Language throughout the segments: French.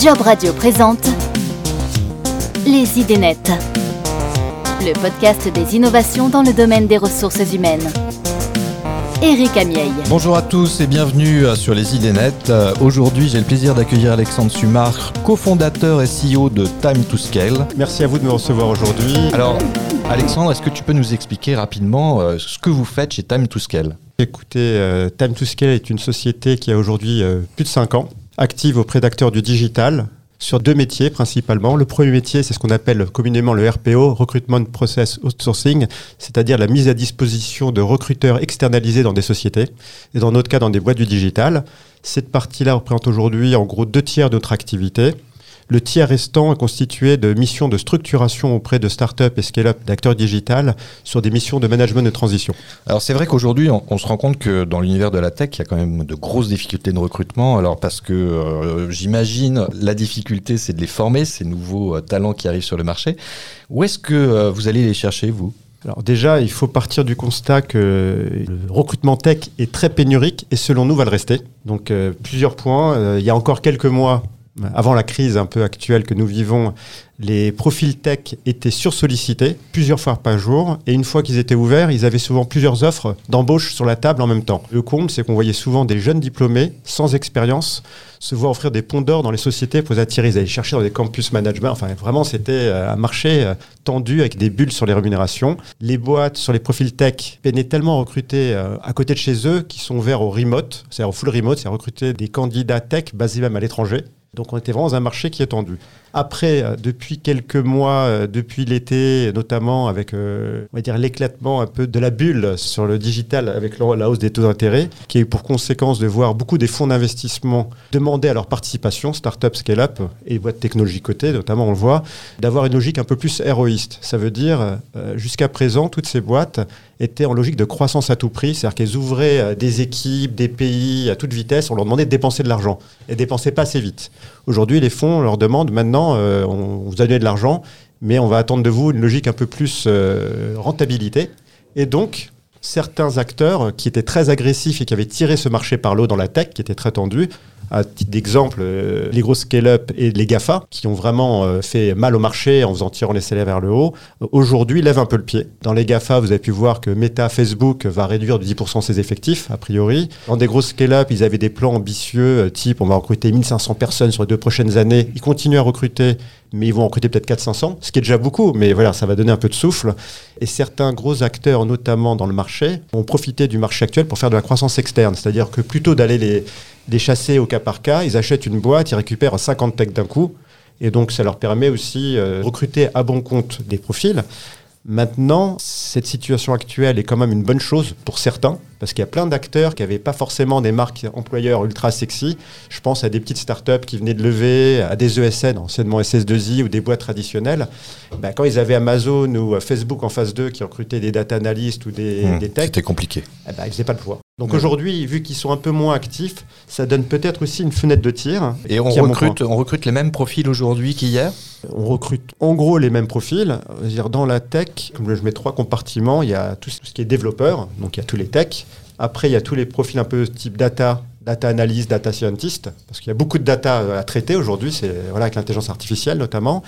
Job Radio présente Les idées nettes, le podcast des innovations dans le domaine des ressources humaines. Eric Amieil. Bonjour à tous et bienvenue sur les idées nettes. Euh, Aujourd'hui, j'ai le plaisir d'accueillir Alexandre Sumar, cofondateur et CEO de Time to Scale. Merci à vous de me recevoir aujourd'hui. Alors, Alexandre, est-ce que tu peux nous expliquer rapidement euh, ce que vous faites chez Time to Scale? Écoutez, euh, Time to Scale est une société qui a aujourd'hui euh, plus de 5 ans, active auprès d'acteurs du digital sur deux métiers principalement. Le premier métier, c'est ce qu'on appelle communément le RPO, Recruitment Process Outsourcing, c'est-à-dire la mise à disposition de recruteurs externalisés dans des sociétés, et dans notre cas dans des boîtes du digital. Cette partie-là représente aujourd'hui en gros deux tiers de notre activité. Le tiers restant est constitué de missions de structuration auprès de start-up et scale-up d'acteurs digital sur des missions de management de transition. Alors, c'est vrai qu'aujourd'hui, on, on se rend compte que dans l'univers de la tech, il y a quand même de grosses difficultés de recrutement. Alors, parce que euh, j'imagine la difficulté, c'est de les former, ces nouveaux euh, talents qui arrivent sur le marché. Où est-ce que euh, vous allez les chercher, vous? Alors déjà, il faut partir du constat que le recrutement tech est très pénurique et selon nous va le rester. Donc euh, plusieurs points. Euh, il y a encore quelques mois, avant la crise un peu actuelle que nous vivons, les profils tech étaient sursollicités plusieurs fois par jour. Et une fois qu'ils étaient ouverts, ils avaient souvent plusieurs offres d'embauche sur la table en même temps. Le comble, c'est qu'on voyait souvent des jeunes diplômés sans expérience se voir offrir des ponts d'or dans les sociétés pour les attirer. Ils allaient chercher dans des campus management. Enfin, vraiment, c'était euh, un marché euh, tendu avec des bulles sur les rémunérations. Les boîtes sur les profils tech peinaient tellement à recruter euh, à côté de chez eux qui sont ouverts au remote, c'est-à-dire au full remote, c'est recruter des candidats tech basés même à l'étranger. Donc on était vraiment dans un marché qui est tendu. Après, euh, depuis quelques mois, euh, depuis l'été, notamment avec euh, on va dire l'éclatement un peu de la bulle sur le digital avec la hausse des taux d'intérêt, qui a eu pour conséquence de voir beaucoup des fonds d'investissement demander à leur participation, start-up, scale-up et boîtes technologiques cotées, notamment on le voit, d'avoir une logique un peu plus héroïste. Ça veut dire, jusqu'à présent, toutes ces boîtes étaient en logique de croissance à tout prix, c'est-à-dire qu'elles ouvraient euh, des équipes, des pays à toute vitesse, on leur demandait de dépenser de l'argent et dépensaient pas assez vite. Aujourd'hui, les fonds leur demandent maintenant, euh, on vous a donné de l'argent, mais on va attendre de vous une logique un peu plus euh, rentabilité. Et donc, certains acteurs qui étaient très agressifs et qui avaient tiré ce marché par l'eau dans la tech, qui était très tendu, à titre d'exemple, euh, les gros scale-up et les GAFA, qui ont vraiment euh, fait mal au marché en faisant tirer les salaires vers le haut, euh, aujourd'hui lèvent un peu le pied. Dans les GAFA, vous avez pu voir que Meta, Facebook va réduire de 10% ses effectifs, a priori. Dans des gros scale-up, ils avaient des plans ambitieux, type on va recruter 1500 personnes sur les deux prochaines années. Ils continuent à recruter, mais ils vont recruter peut-être 400-500, ce qui est déjà beaucoup, mais voilà, ça va donner un peu de souffle. Et certains gros acteurs, notamment dans le marché, ont profité du marché actuel pour faire de la croissance externe. C'est-à-dire que plutôt d'aller les, chasser au cas par cas, ils achètent une boîte, ils récupèrent 50 techs d'un coup. Et donc, ça leur permet aussi euh, de recruter à bon compte des profils. Maintenant, cette situation actuelle est quand même une bonne chose pour certains, parce qu'il y a plein d'acteurs qui n'avaient pas forcément des marques employeurs ultra sexy. Je pense à des petites startups qui venaient de lever, à des ESN, anciennement SS2I, ou des boîtes traditionnelles. Ben, quand ils avaient Amazon ou euh, Facebook en phase 2 qui recrutaient des data analysts ou des, Hmm, des techs, C'était compliqué. ben, ils faisaient pas le poids. Donc Ouais. aujourd'hui, vu qu'ils sont un peu moins actifs, ça donne peut-être aussi une fenêtre de tir. Et on recrute, on recrute les mêmes profils aujourd'hui qu'hier? On recrute en gros les mêmes profils. Dire, dans la tech, comme je mets trois compartiments, il y a tout ce qui est développeur, donc il y a tous les techs. Après, il y a tous les profils un peu type data, data analyst, data scientist, parce qu'il y a beaucoup de data à traiter aujourd'hui, c'est voilà, avec l'intelligence artificielle notamment.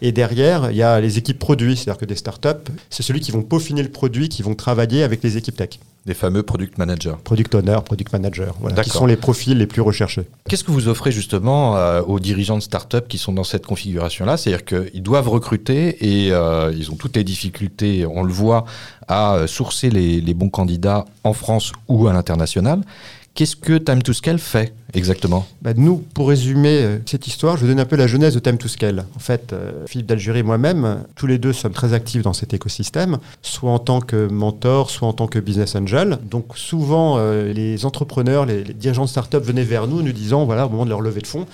Et derrière, il y a les équipes produits, c'est-à-dire que des startups, c'est celui qui vont peaufiner le produit, qui vont travailler avec les équipes tech. Des fameux product managers. Product owner, product manager, voilà, qui sont les profils les plus recherchés. Qu'est-ce que vous offrez justement euh, aux dirigeants de start-up qui sont dans cette configuration-là? C'est-à-dire qu'ils doivent recruter et euh, ils ont toutes les difficultés, on le voit, à euh, sourcer les, les bons candidats en France ou à l'international. Qu'est-ce que Time to Scale fait exactement? Bah, nous, pour résumer euh, cette histoire, je vous donne un peu la genèse de Time to Scale. En fait, euh, Philippe d'Algérie et moi-même, tous les deux sommes très actifs dans cet écosystème, soit en tant que mentor, soit en tant que business angel. Donc souvent, euh, les entrepreneurs, les, les dirigeants de start-up venaient vers nous, nous disant, voilà, au moment de leur levée de fonds,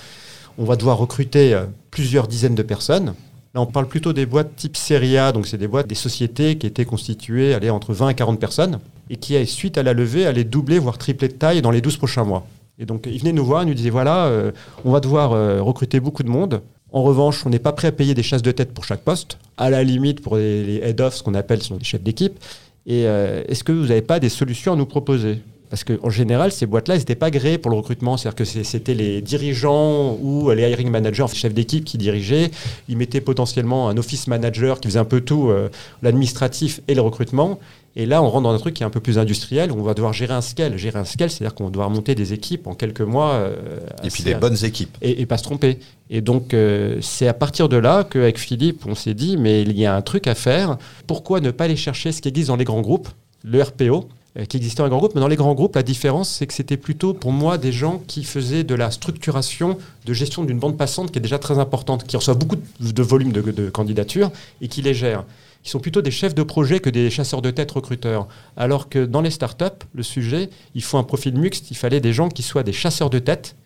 on va devoir recruter plusieurs dizaines de personnes. Là, on parle plutôt des boîtes type Serie A, donc c'est des boîtes, des sociétés qui étaient constituées allez, entre 20 et 40 personnes, et qui, suite à la levée, allaient doubler, voire tripler de taille dans les 12 prochains mois. Et donc, ils venaient nous voir, ils nous disaient, voilà, euh, on va devoir euh, recruter beaucoup de monde. En revanche, on n'est pas prêt à payer des chasses de tête pour chaque poste. À la limite, pour les, les head-off, ce qu'on appelle ce sont des chefs d'équipe. Et euh, est-ce que vous n'avez pas des solutions à nous proposer? Parce qu'en général, ces boîtes-là, elles n'étaient pas agréées pour le recrutement. C'est-à-dire que c'était les dirigeants ou les hiring managers, chefs d'équipe qui dirigeaient. Ils mettaient potentiellement un office manager qui faisait un peu tout, euh, l'administratif et le recrutement. Et là, on rentre dans un truc qui est un peu plus industriel, où on va devoir gérer un scale. Gérer un scale, c'est-à-dire qu'on doit monter des équipes en quelques mois. Euh, et puis des bonnes équipes. Et, pas se tromper. Et donc, euh, c'est à partir de là qu'avec Philippe, on s'est dit, mais il y a un truc à faire. Pourquoi ne pas aller chercher ce qui existe dans les grands groupes, le RPO euh, qui existait dans les grands groupes, mais dans les grands groupes, la différence, c'est que c'était plutôt pour moi des gens qui faisaient de la structuration de gestion d'une bande passante qui est déjà très importante, qui reçoit beaucoup de volume de, de candidatures et qui les gère. Ils sont plutôt des chefs de projet que des chasseurs de tête recruteurs. Alors que dans les startups, le sujet, il faut un profil mixte, il fallait des gens qui soient des chasseurs de tête,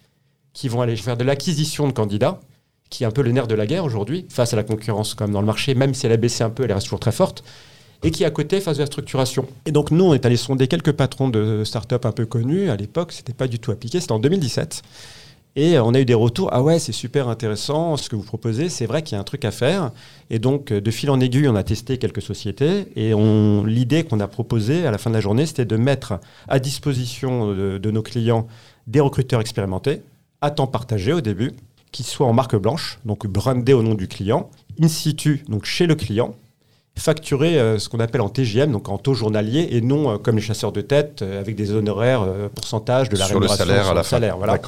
qui vont aller faire de l'acquisition de candidats, qui est un peu le nerf de la guerre aujourd'hui, face à la concurrence quand même dans le marché, même si elle a baissé un peu, elle reste toujours très forte et qui à côté fasse de la structuration. Et donc nous, on est allé sonder quelques patrons de start-up un peu connus. À l'époque, c'était pas du tout appliqué, c'était en 2017. Et on a eu des retours, ah ouais, c'est super intéressant ce que vous proposez, c'est vrai qu'il y a un truc à faire. Et donc, de fil en aiguille, on a testé quelques sociétés. Et l'idée qu'on a proposée à la fin de la journée, c'était de mettre à disposition de, de, nos clients des recruteurs expérimentés, à temps partagé au début, qui soient en marque blanche, donc brandés au nom du client, in situ, donc chez le client, facturer euh, ce qu'on appelle en TGM, donc en taux journalier, et non euh, comme les chasseurs de tête, euh, avec des honoraires, pourcentage de la sur rémunération. Le salaire à la salaire, voilà.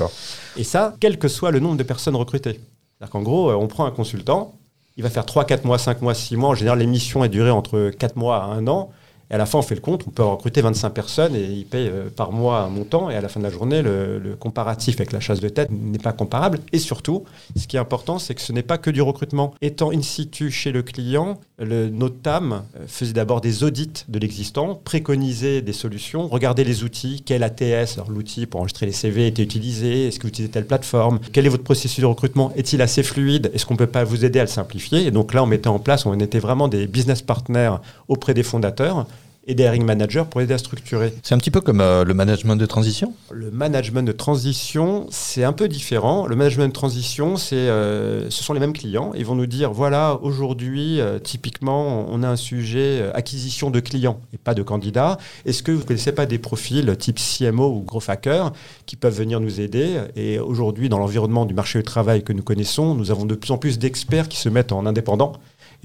Et ça, quel que soit le nombre de personnes recrutées. C'est-à-dire qu'en gros, on prend un consultant, il va faire 3, 4 mois, 5 mois, 6 mois. En général, l'émission est durée entre 4 mois à 1 an. Et à la fin, on fait le compte, on peut recruter 25 personnes et ils payent euh, par mois un montant. Et à la fin de la journée, le, comparatif avec la chasse de tête n'est pas comparable. Et surtout, ce qui est important, c'est que ce n'est pas que du recrutement. Étant in situ chez le client, le, notre TAM faisait d'abord des audits de l'existant, préconiser des solutions, regarder les outils, quel ATS, l'outil pour enregistrer les CV était utilisé, est-ce que vous utilisez telle plateforme, quel est votre processus de recrutement, est-il assez fluide, est-ce qu'on peut pas vous aider à le simplifier? Et donc là, on mettait en place, on était vraiment des business partners auprès des fondateurs et des hiring managers pour aider à structurer. C'est un petit peu comme euh, le management de transition Le management de transition, c'est un peu différent. Le management de transition, c'est, euh, ce sont les mêmes clients. Ils vont nous dire, voilà, aujourd'hui, euh, typiquement, on a un sujet acquisition de clients et pas de candidats. Est-ce que vous ne connaissez pas des profils type CMO ou gros hacker qui peuvent venir nous aider? Et aujourd'hui, dans l'environnement du marché du travail que nous connaissons, nous avons de plus en plus d'experts qui se mettent en indépendant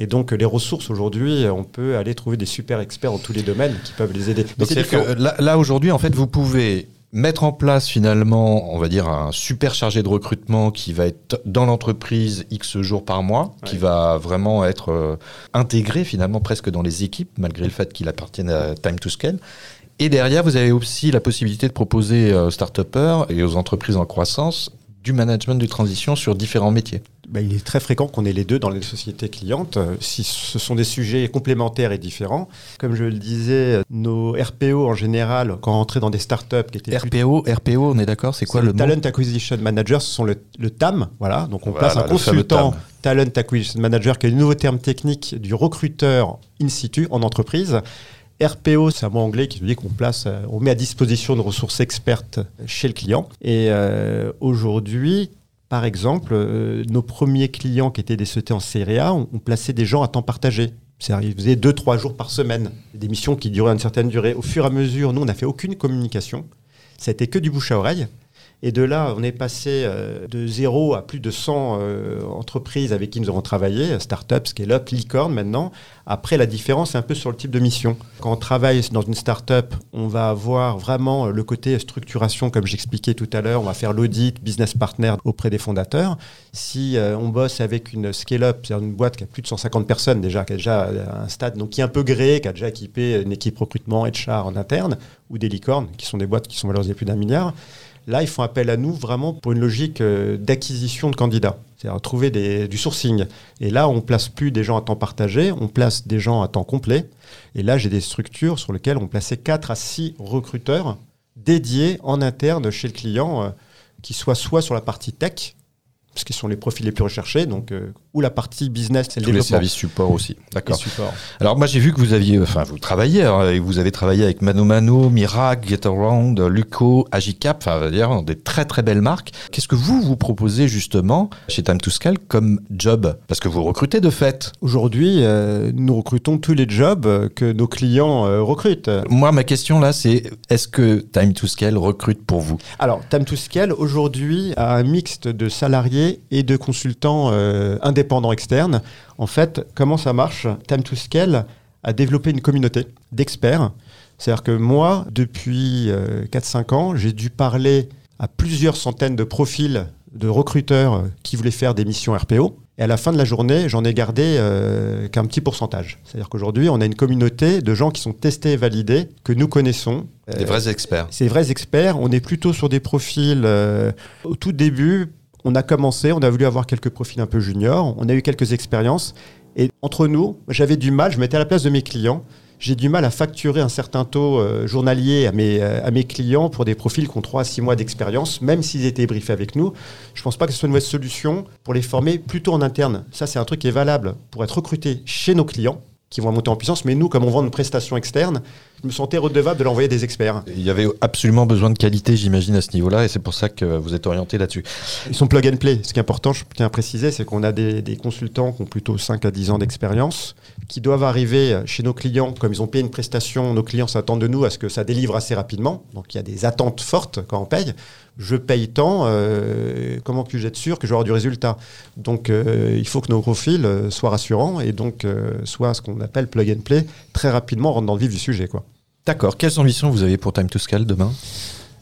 et donc, les ressources aujourd'hui, on peut aller trouver des super experts dans tous les domaines qui peuvent les aider. c'est que là, là aujourd'hui, en fait, vous pouvez mettre en place finalement, on va dire, un super chargé de recrutement qui va être dans l'entreprise X jours par mois, qui va vraiment être euh, intégré finalement presque dans les équipes, malgré le fait qu'il appartienne à Time to Scale. Et derrière, vous avez aussi la possibilité de proposer aux start et aux entreprises en croissance du management de transition sur différents métiers bah, Il est très fréquent qu'on ait les deux dans les sociétés clientes, si ce sont des sujets complémentaires et différents. Comme je le disais, nos RPO en général, quand on rentrait dans des startups qui étaient... RPO, RPO, on est d'accord, c'est quoi le, Talent Acquisition Manager, ce sont le, TAM, voilà. Donc on place un consultant Talent Acquisition Manager, qui est le nouveau terme technique du recruteur in situ en entreprise. RPO, c'est un mot anglais qui veut dire qu'on place, euh, on met à disposition de ressources expertes chez le client. Et euh, aujourd'hui, par exemple, euh, nos premiers clients qui étaient des sociétés en CRA ont, ont placé des gens à temps partagé. Ils faisaient deux, trois jours par semaine, des missions qui duraient une certaine durée. Au fur et à mesure, nous, on n'a fait aucune communication. Ça a que du bouche à oreille. Et de là, on est passé euh, de zéro à plus de 100 euh, entreprises avec qui nous avons travaillé, start-up, scale-up, licorne maintenant. Après, la différence est un peu sur le type de mission. Quand on travaille dans une start-up, on va avoir vraiment le côté structuration, comme j'expliquais tout à l'heure. On va faire l'audit, business partner auprès des fondateurs. Si euh, on bosse avec une scale-up, c'est-à-dire une boîte qui a plus de 150 personnes déjà, qui a déjà un stade, donc qui est un peu gréé, qui a déjà équipé une équipe recrutement, HR en interne, ou des licornes, qui sont des boîtes qui sont valorisées plus d'un milliard, Là, ils font appel à nous vraiment pour une logique euh, d'acquisition de candidats, c'est-à-dire trouver du sourcing. Et là, on place plus des gens à temps partagé, on place des gens à temps complet. Et là, j'ai des structures sur lesquelles on plaçait 4 à 6 recruteurs dédiés en interne chez le client, euh, qui soient soit sur la partie tech, parce qu'ils sont les profils les plus recherchés, donc euh, ou la partie business, c'est le Tous les développement. services support aussi. Et D'accord. Alors moi j'ai vu que vous aviez, enfin vous travaillez, hein, et vous avez travaillé avec Mano Mano, Mirac, Getaround, Luco, Agicap, enfin on va dire des très très belles marques. Qu'est-ce que vous vous proposez justement chez Time to Scale comme job? Parce que vous recrutez de fait. Aujourd'hui, euh, nous recrutons tous les jobs que nos clients euh, recrutent. Moi ma question là c'est est-ce que Time to Scale recrute pour vous? Alors, Time to Scale, aujourd'hui, a un mixte de salariés et de consultants euh, indépendants externes. En fait, comment ça marche? Time to Scale a développé une communauté d'experts. C'est-à-dire que moi, depuis euh, 4-5 ans, j'ai dû parler à plusieurs centaines de profils de recruteurs euh, qui voulaient faire des missions RPO. Et à la fin de la journée, j'en ai gardé euh, qu'un petit pourcentage. C'est-à-dire qu'aujourd'hui, on a une communauté de gens qui sont testés et validés, que nous connaissons, Des vrais experts. des vrais experts. On est plutôt sur des profils. euh, au tout début, on a commencé, on a voulu avoir quelques profils un peu juniors. On a eu quelques expériences. Et entre nous, j'avais du mal, je mettais à la place de mes clients. J'ai du mal à facturer un certain taux euh, journalier à mes, euh, à mes clients pour des profils qui ont 3 à 6 mois d'expérience, même s'ils étaient briefés avec nous. Je ne pense pas que ce soit une mauvaise solution pour les former plutôt en interne. Ça, c'est un truc qui est valable pour être recruté chez nos clients qui vont monter en puissance. Mais nous, comme on vend une prestation externe, je me sentais redevable de l'envoyer des experts. Il y avait absolument besoin de qualité, j'imagine, à ce niveau-là, et c'est pour ça que vous êtes orienté là-dessus. Ils sont plug and play. Ce qui est important, je tiens à préciser, c'est qu'on a des, des consultants qui ont plutôt 5 à 10 ans d'expérience, qui doivent arriver chez nos clients, comme ils ont payé une prestation, nos clients s'attendent de nous à ce que ça délivre assez rapidement. Donc il y a des attentes fortes quand on paye. Je paye tant, euh, comment puis-je être sûr que je vais avoir du résultat? Donc euh, il faut que nos profils euh, soient rassurants et donc euh, soient ce qu'on appelle plug and play, très rapidement rentre dans le vif du sujet. Quoi. D'accord. Quelles ambitions vous avez pour Time to Scale demain?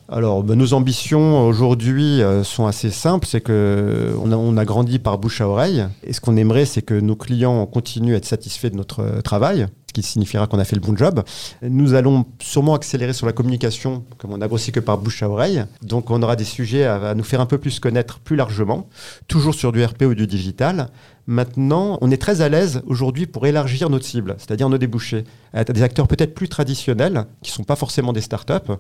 Alors, ben, nos ambitions aujourd'hui euh, sont assez simples. C'est que on a, on a grandi par bouche à oreille. Et ce qu'on aimerait, c'est que nos clients continuent à être satisfaits de notre euh, travail, qui signifiera qu'on a fait le bon job. Nous allons sûrement accélérer sur la communication, comme on a grossi que par bouche à oreille. Donc, on aura des sujets à, nous faire un peu plus connaître plus largement, toujours sur du RP ou du digital. Maintenant, on est très à l'aise aujourd'hui pour élargir notre cible, c'est-à-dire nos débouchés, à des acteurs peut-être plus traditionnels, qui ne sont pas forcément des startups.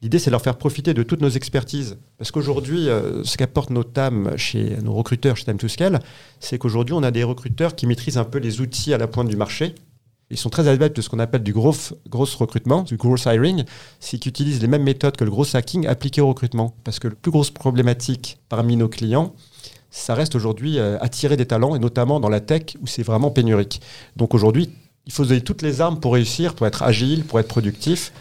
L'idée, c'est de leur faire profiter de toutes nos expertises. Parce qu'aujourd'hui, euh, ce qu'apporte nos TAM chez nos recruteurs chez to Scale, c'est qu'aujourd'hui, on a des recruteurs qui maîtrisent un peu les outils à la pointe du marché. Ils sont très adeptes de ce qu'on appelle du gros, recrutement, du gross hiring, c'est qu'ils utilisent les mêmes méthodes que le gros hacking appliquées au recrutement. Parce que la plus grosse problématique parmi nos clients, ça reste aujourd'hui euh, attirer des talents, et notamment dans la tech où c'est vraiment pénurique. Donc aujourd'hui, il faut donner toutes les armes pour réussir, pour être agile, pour être productif.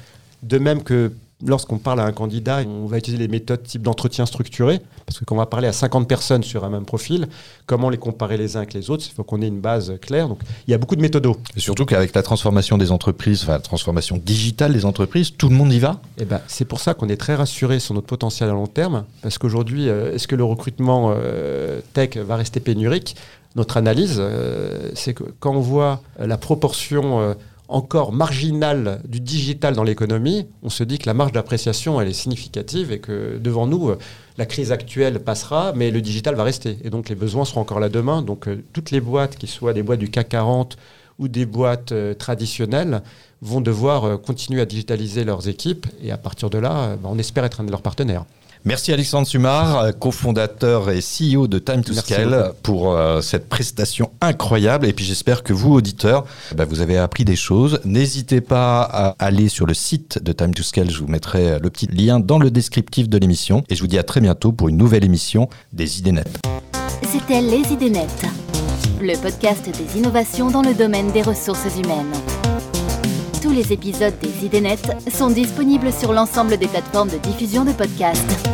De même que lorsqu'on parle à un candidat, on va utiliser les méthodes type d'entretien structuré, parce que quand on va parler à 50 personnes sur un même profil, comment les comparer les uns avec les autres, il faut qu'on ait une base claire. Donc il y a beaucoup de méthodos. Et surtout qu'avec la transformation des entreprises, enfin la transformation digitale des entreprises, tout le monde y va Et ben, c'est pour ça qu'on est très rassuré sur notre potentiel à long terme, parce qu'aujourd'hui, euh, est-ce que le recrutement euh, tech va rester pénurique? Notre analyse, euh, c'est que quand on voit la proportion encore marginale du digital dans l'économie, on se dit que la marge d'appréciation, est significative et que devant nous, euh, la crise actuelle passera, mais le digital va rester. Et donc les besoins seront encore là demain. Donc euh, toutes les boîtes, qui soient des boîtes du CAC 40 ou des boîtes euh, traditionnelles, vont devoir continuer à digitaliser leurs équipes. Et à partir de là, bah, on espère être un de leurs partenaires. Merci Alexandre Sumar, euh, cofondateur et CEO de Time to Merci Scale, beaucoup. pour euh, cette prestation incroyable. Et puis j'espère que vous, auditeurs, bah, vous avez appris des choses. N'hésitez pas à aller sur le site de Time to Scale. Je vous mettrai euh, le petit lien dans le descriptif de l'émission. Et je vous dis à très bientôt pour une nouvelle émission des idées nettes. C'était Les idées nettes, le podcast des innovations dans le domaine des ressources humaines. Tous les épisodes des idées nettes sont disponibles sur l'ensemble des plateformes de diffusion de podcasts.